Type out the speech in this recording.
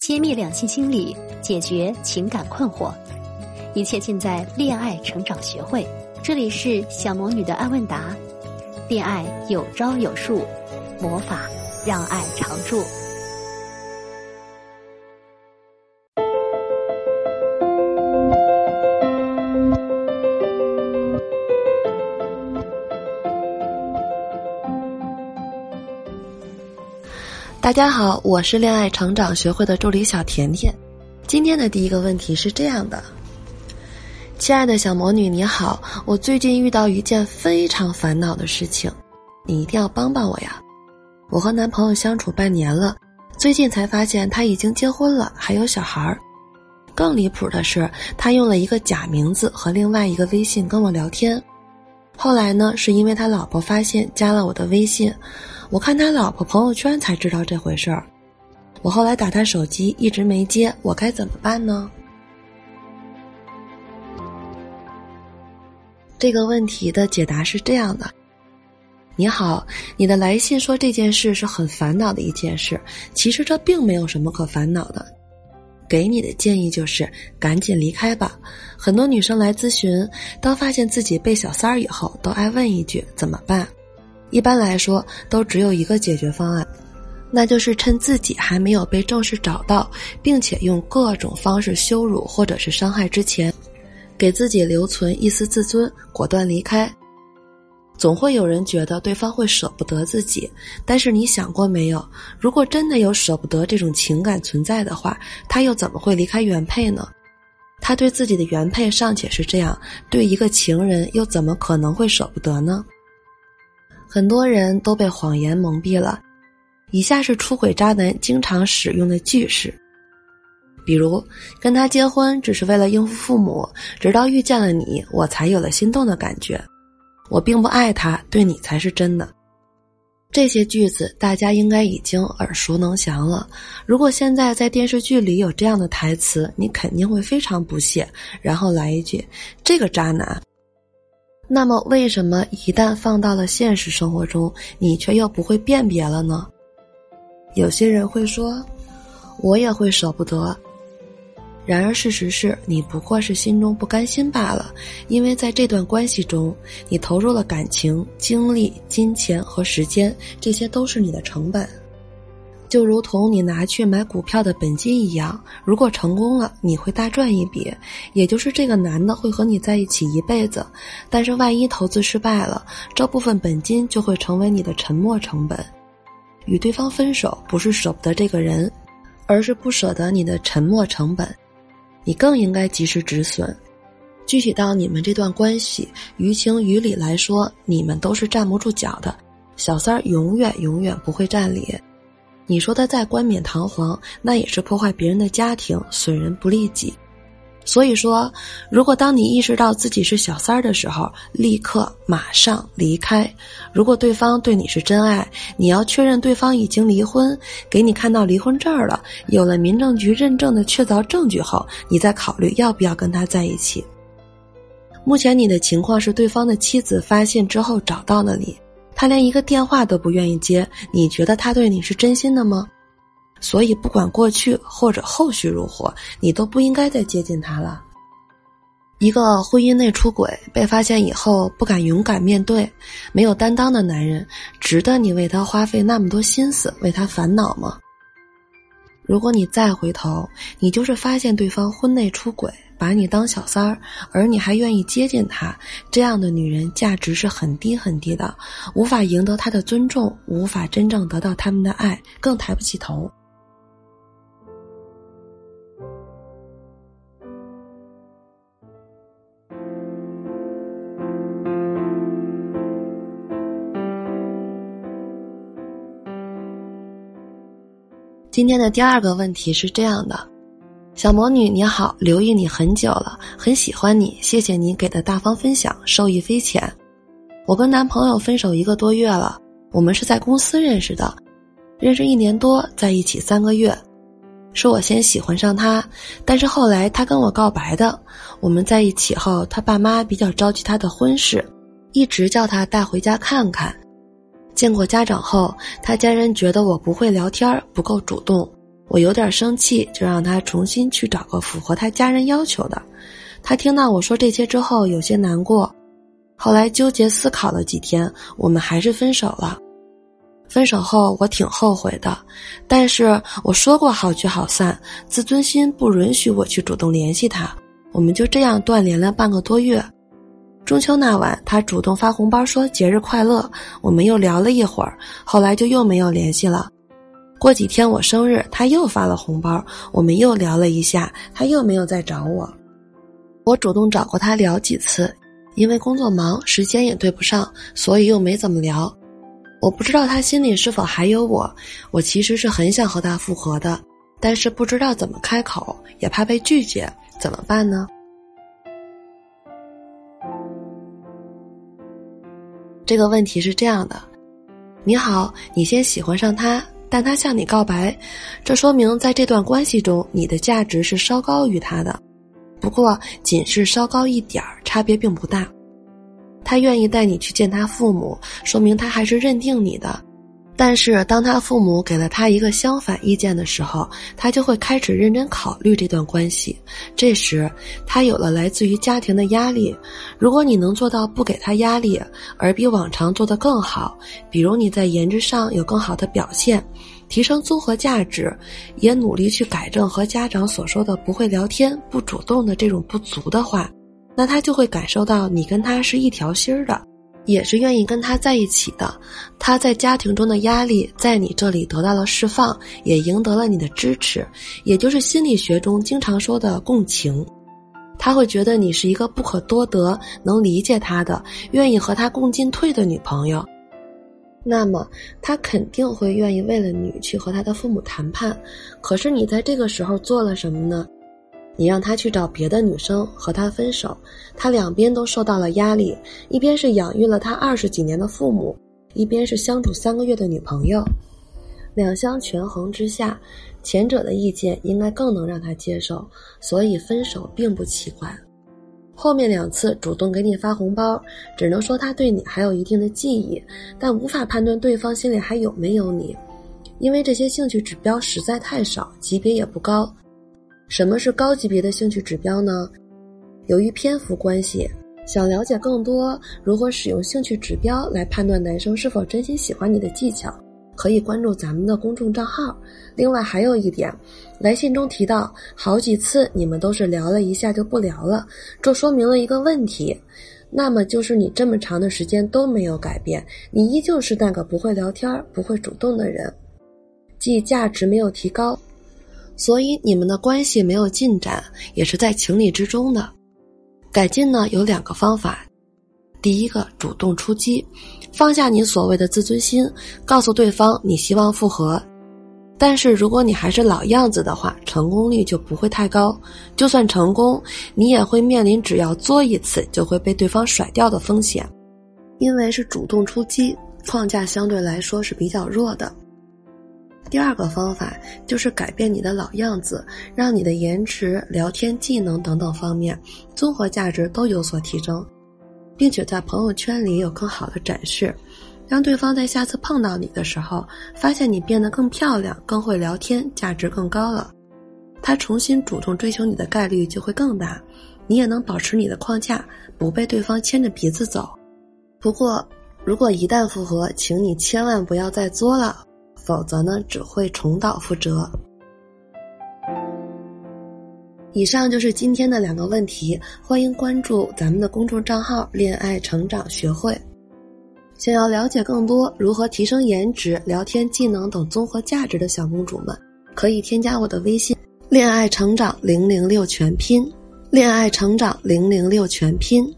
揭秘两性心理，解决情感困惑，一切尽在恋爱成长学会。这里是小魔女的爱问答，恋爱有招有术，魔法让爱常驻。大家好，我是恋爱成长学会的助理小甜甜。今天的第一个问题是这样的：亲爱的小魔女你好，我最近遇到一件非常烦恼的事情，你一定要帮帮我呀！我和男朋友相处半年了，最近才发现他已经结婚了，还有小孩儿。更离谱的是，他用了一个假名字和另外一个微信跟我聊天。后来呢，是因为他老婆发现加了我的微信。我看他老婆朋友圈才知道这回事儿，我后来打他手机一直没接，我该怎么办呢？这个问题的解答是这样的：你好，你的来信说这件事是很烦恼的一件事，其实这并没有什么可烦恼的。给你的建议就是赶紧离开吧。很多女生来咨询，当发现自己被小三儿以后，都爱问一句怎么办。一般来说，都只有一个解决方案，那就是趁自己还没有被正式找到，并且用各种方式羞辱或者是伤害之前，给自己留存一丝自尊，果断离开。总会有人觉得对方会舍不得自己，但是你想过没有？如果真的有舍不得这种情感存在的话，他又怎么会离开原配呢？他对自己的原配尚且是这样，对一个情人又怎么可能会舍不得呢？很多人都被谎言蒙蔽了。以下是出轨渣男经常使用的句式，比如跟他结婚只是为了应付父母，直到遇见了你，我才有了心动的感觉。我并不爱他，对你才是真的。这些句子大家应该已经耳熟能详了。如果现在在电视剧里有这样的台词，你肯定会非常不屑，然后来一句：“这个渣男。”那么，为什么一旦放到了现实生活中，你却又不会辨别了呢？有些人会说：“我也会舍不得。”然而，事实是你不过是心中不甘心罢了，因为在这段关系中，你投入了感情、精力、金钱和时间，这些都是你的成本。就如同你拿去买股票的本金一样，如果成功了，你会大赚一笔，也就是这个男的会和你在一起一辈子。但是万一投资失败了，这部分本金就会成为你的沉没成本。与对方分手不是舍不得这个人，而是不舍得你的沉没成本。你更应该及时止损。具体到你们这段关系，于情于理来说，你们都是站不住脚的。小三儿永远永远不会占理。你说他再冠冕堂皇，那也是破坏别人的家庭，损人不利己。所以说，如果当你意识到自己是小三儿的时候，立刻马上离开。如果对方对你是真爱，你要确认对方已经离婚，给你看到离婚证了，有了民政局认证的确凿证据后，你再考虑要不要跟他在一起。目前你的情况是，对方的妻子发现之后找到了你。他连一个电话都不愿意接，你觉得他对你是真心的吗？所以不管过去或者后续如何，你都不应该再接近他了。一个婚姻内出轨被发现以后不敢勇敢面对、没有担当的男人，值得你为他花费那么多心思、为他烦恼吗？如果你再回头，你就是发现对方婚内出轨。把你当小三儿，而你还愿意接近他，这样的女人价值是很低很低的，无法赢得他的尊重，无法真正得到他们的爱，更抬不起头。今天的第二个问题是这样的。小魔女你好，留意你很久了，很喜欢你，谢谢你给的大方分享，受益匪浅。我跟男朋友分手一个多月了，我们是在公司认识的，认识一年多，在一起三个月，是我先喜欢上他，但是后来他跟我告白的。我们在一起后，他爸妈比较着急他的婚事，一直叫他带回家看看。见过家长后，他家人觉得我不会聊天，不够主动。我有点生气，就让他重新去找个符合他家人要求的。他听到我说这些之后，有些难过。后来纠结思考了几天，我们还是分手了。分手后我挺后悔的，但是我说过好聚好散，自尊心不允许我去主动联系他。我们就这样断联了半个多月。中秋那晚，他主动发红包说节日快乐，我们又聊了一会儿，后来就又没有联系了。过几天我生日，他又发了红包，我们又聊了一下，他又没有再找我。我主动找过他聊几次，因为工作忙，时间也对不上，所以又没怎么聊。我不知道他心里是否还有我，我其实是很想和他复合的，但是不知道怎么开口，也怕被拒绝，怎么办呢？这个问题是这样的：你好，你先喜欢上他。但他向你告白，这说明在这段关系中，你的价值是稍高于他的。不过，仅是稍高一点儿，差别并不大。他愿意带你去见他父母，说明他还是认定你的。但是，当他父母给了他一个相反意见的时候，他就会开始认真考虑这段关系。这时，他有了来自于家庭的压力。如果你能做到不给他压力，而比往常做得更好，比如你在颜值上有更好的表现，提升综合价值，也努力去改正和家长所说的不会聊天、不主动的这种不足的话，那他就会感受到你跟他是一条心儿的。也是愿意跟他在一起的，他在家庭中的压力在你这里得到了释放，也赢得了你的支持，也就是心理学中经常说的共情。他会觉得你是一个不可多得、能理解他的、愿意和他共进退的女朋友，那么他肯定会愿意为了你去和他的父母谈判。可是你在这个时候做了什么呢？你让他去找别的女生和他分手，他两边都受到了压力，一边是养育了他二十几年的父母，一边是相处三个月的女朋友，两相权衡之下，前者的意见应该更能让他接受，所以分手并不奇怪。后面两次主动给你发红包，只能说他对你还有一定的记忆，但无法判断对方心里还有没有你，因为这些兴趣指标实在太少，级别也不高。什么是高级别的兴趣指标呢？由于篇幅关系，想了解更多如何使用兴趣指标来判断男生是否真心喜欢你的技巧，可以关注咱们的公众账号。另外还有一点，来信中提到好几次你们都是聊了一下就不聊了，这说明了一个问题，那么就是你这么长的时间都没有改变，你依旧是那个不会聊天、不会主动的人，即价值没有提高。所以你们的关系没有进展，也是在情理之中的。改进呢有两个方法，第一个主动出击，放下你所谓的自尊心，告诉对方你希望复合。但是如果你还是老样子的话，成功率就不会太高。就算成功，你也会面临只要作一次就会被对方甩掉的风险，因为是主动出击，框架相对来说是比较弱的。第二个方法就是改变你的老样子，让你的颜值、聊天技能等等方面综合价值都有所提升，并且在朋友圈里有更好的展示，让对方在下次碰到你的时候，发现你变得更漂亮、更会聊天，价值更高了，他重新主动追求你的概率就会更大，你也能保持你的框架，不被对方牵着鼻子走。不过，如果一旦复合，请你千万不要再作了。否则呢，只会重蹈覆辙。以上就是今天的两个问题，欢迎关注咱们的公众账号“恋爱成长学会”。想要了解更多如何提升颜值、聊天技能等综合价值的小公主们，可以添加我的微信“恋爱成长零零六全拼”，恋爱成长零零六全拼。